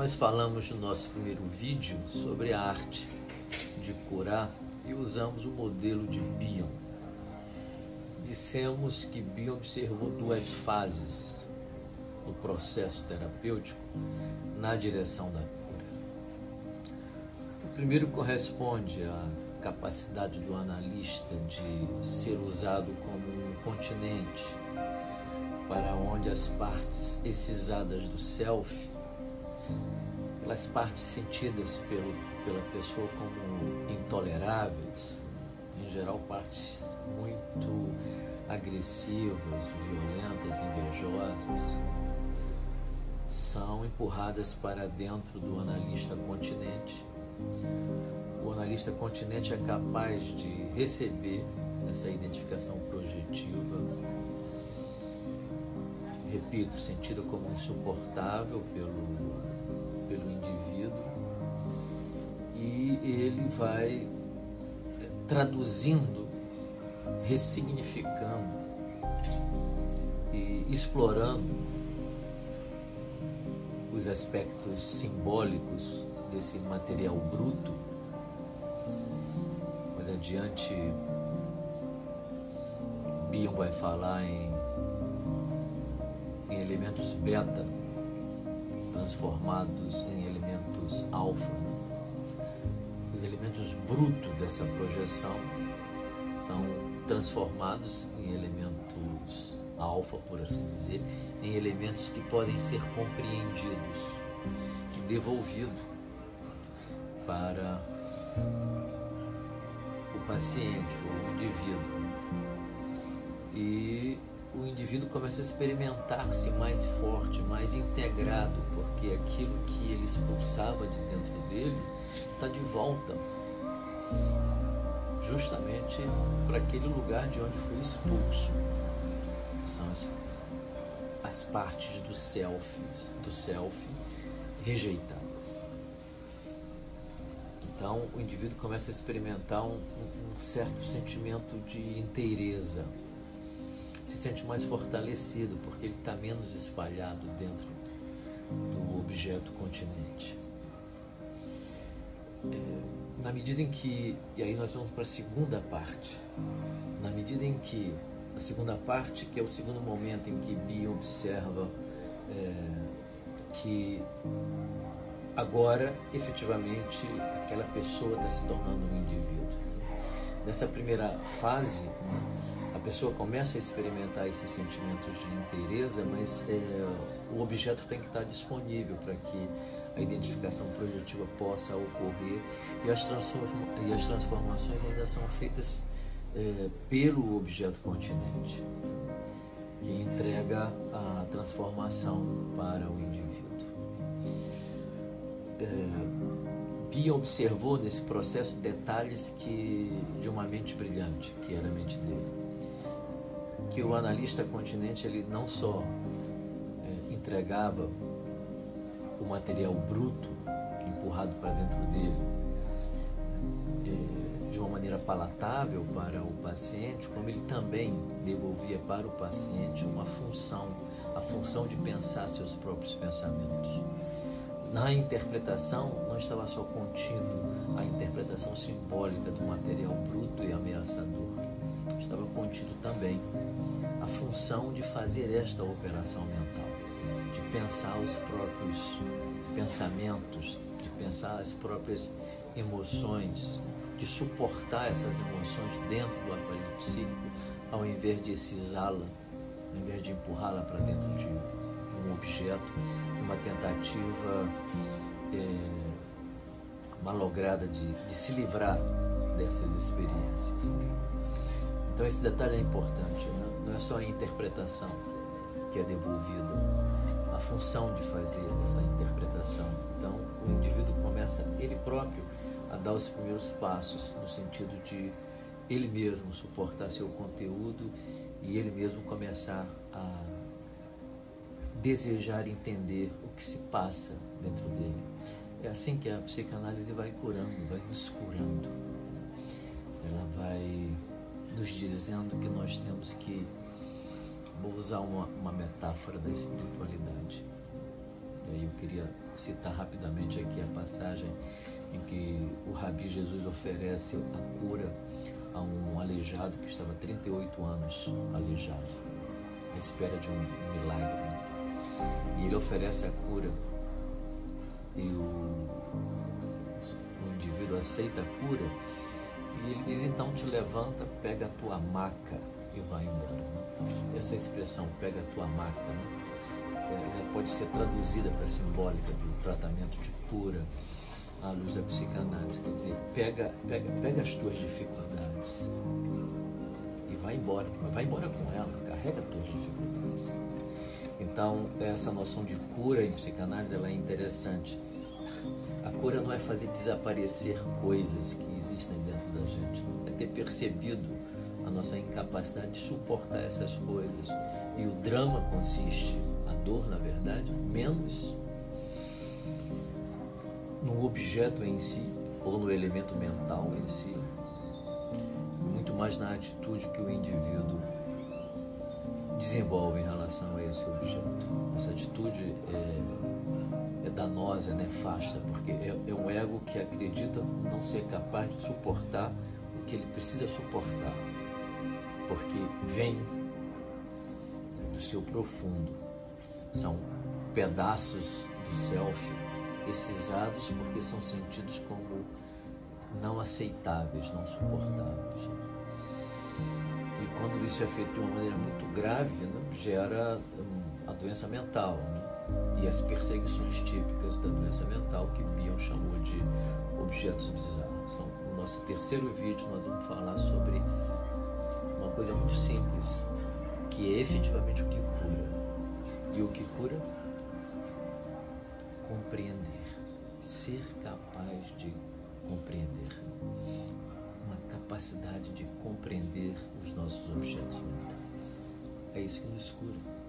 Nós falamos no nosso primeiro vídeo sobre a arte de curar e usamos o modelo de Bion. Dissemos que Bion observou duas fases no processo terapêutico na direção da cura. O primeiro corresponde à capacidade do analista de ser usado como um continente para onde as partes excisadas do self, aquelas partes sentidas pelo, pela pessoa como intoleráveis, em geral partes muito agressivas, violentas, invejosas, são empurradas para dentro do analista continente. O analista continente é capaz de receber essa identificação projetiva, repito, sentida como insuportável pelo ele vai traduzindo, ressignificando e explorando os aspectos simbólicos desse material bruto. Mais adiante, Bion vai falar em, em elementos beta transformados em elementos alfa. Os elementos brutos dessa projeção são transformados em elementos alfa, por assim dizer, em elementos que podem ser compreendidos e para o paciente o indivíduo. E o indivíduo começa a experimentar-se mais forte, mais integrado, porque aquilo que ele expulsava de dentro dele está de volta, justamente para aquele lugar de onde foi expulso. São as, as partes do self, do self rejeitadas. Então o indivíduo começa a experimentar um, um, certo sentimento de inteireza, se sente mais fortalecido porque ele está menos espalhado dentro do objeto continente. Na medida em que, e aí nós vamos para a segunda parte, na medida em que a segunda parte, que é o segundo momento em que Bia observa é, que agora efetivamente aquela pessoa está se tornando um indivíduo. Nessa primeira fase, a pessoa começa a experimentar esses sentimentos de inteireza, mas é, o objeto tem que estar disponível para que a identificação projetiva possa ocorrer e as, e as transformações ainda são feitas é, pelo objeto continente, que entrega a transformação para o indivíduo. É, observou nesse processo detalhes que de uma mente brilhante, que era a mente dele, que o analista continente ele não só é, entregava o material bruto empurrado para dentro dele, é, uma maneira palatável para o paciente, como ele também devolvia para o paciente uma função, a função de pensar seus próprios pensamentos. Na interpretação, não estava só contido a interpretação simbólica do material bruto e ameaçador, estava contido também a função de fazer esta operação mental, de pensar os próprios pensamentos, de pensar as próprias emoções, de suportar essas emoções dentro do aparelho psíquico, ao invés de excisá-la, ao invés de empurrá-la para dentro de um objeto, uma tentativa é, malograda de, de se livrar dessas experiências. Então esse detalhe é importante, né? não é só a interpretação que é devolvida, função de fazer essa interpretação. Então o indivíduo começa ele próprio a dar os primeiros passos no sentido de ele mesmo suportar seu conteúdo e ele mesmo começar a desejar entender o que se passa dentro dele. É assim que a psicanálise vai curando, vai nos curando. Ela vai nos dizendo que nós temos que, vou usar uma, uma metáfora da espiritualidade, E aí eu queria citar rapidamente aqui a passagem em que o Rabi Jesus oferece a cura a um aleijado que estava 38 anos aleijado, à espera de um milagre. E ele oferece a cura e o, o indivíduo aceita a cura e ele diz então te levanta, pega a tua maca e vai embora. Essa expressão pega a tua maca, né? ela pode ser traduzida para simbólica do tratamento de cura à luz da psicanálise, quer dizer, pega, pega, pega as tuas dificuldades e vai embora, vai embora com ela, carrega as tuas dificuldades. Então, essa noção de cura em psicanálise ela é interessante. A cura não é fazer desaparecer coisas que existem dentro da gente, é ter percebido a nossa incapacidade de suportar essas coisas. E o drama consiste, a dor, na verdade, menos no objeto em si ou no elemento mental em si, muito mais na atitude que o indivíduo desenvolve em relação a esse objeto. Essa atitude é, é danosa, é nefasta, porque é, é um ego que acredita não ser capaz de suportar o que ele precisa suportar, porque vem do seu profundo, são pedaços do self excisados porque são sentidos como não aceitáveis, não suportáveis. E quando isso é feito de uma maneira muito grave, né, gera a doença mental né, e as perseguições típicas da doença mental que Bion chamou de objetos bizarros. Então, no nosso terceiro vídeo, nós vamos falar sobre coisa muito simples, que é efetivamente o que cura. E o que cura compreender, ser capaz de compreender, uma capacidade de compreender os nossos objetos mentais. É isso que nos cura.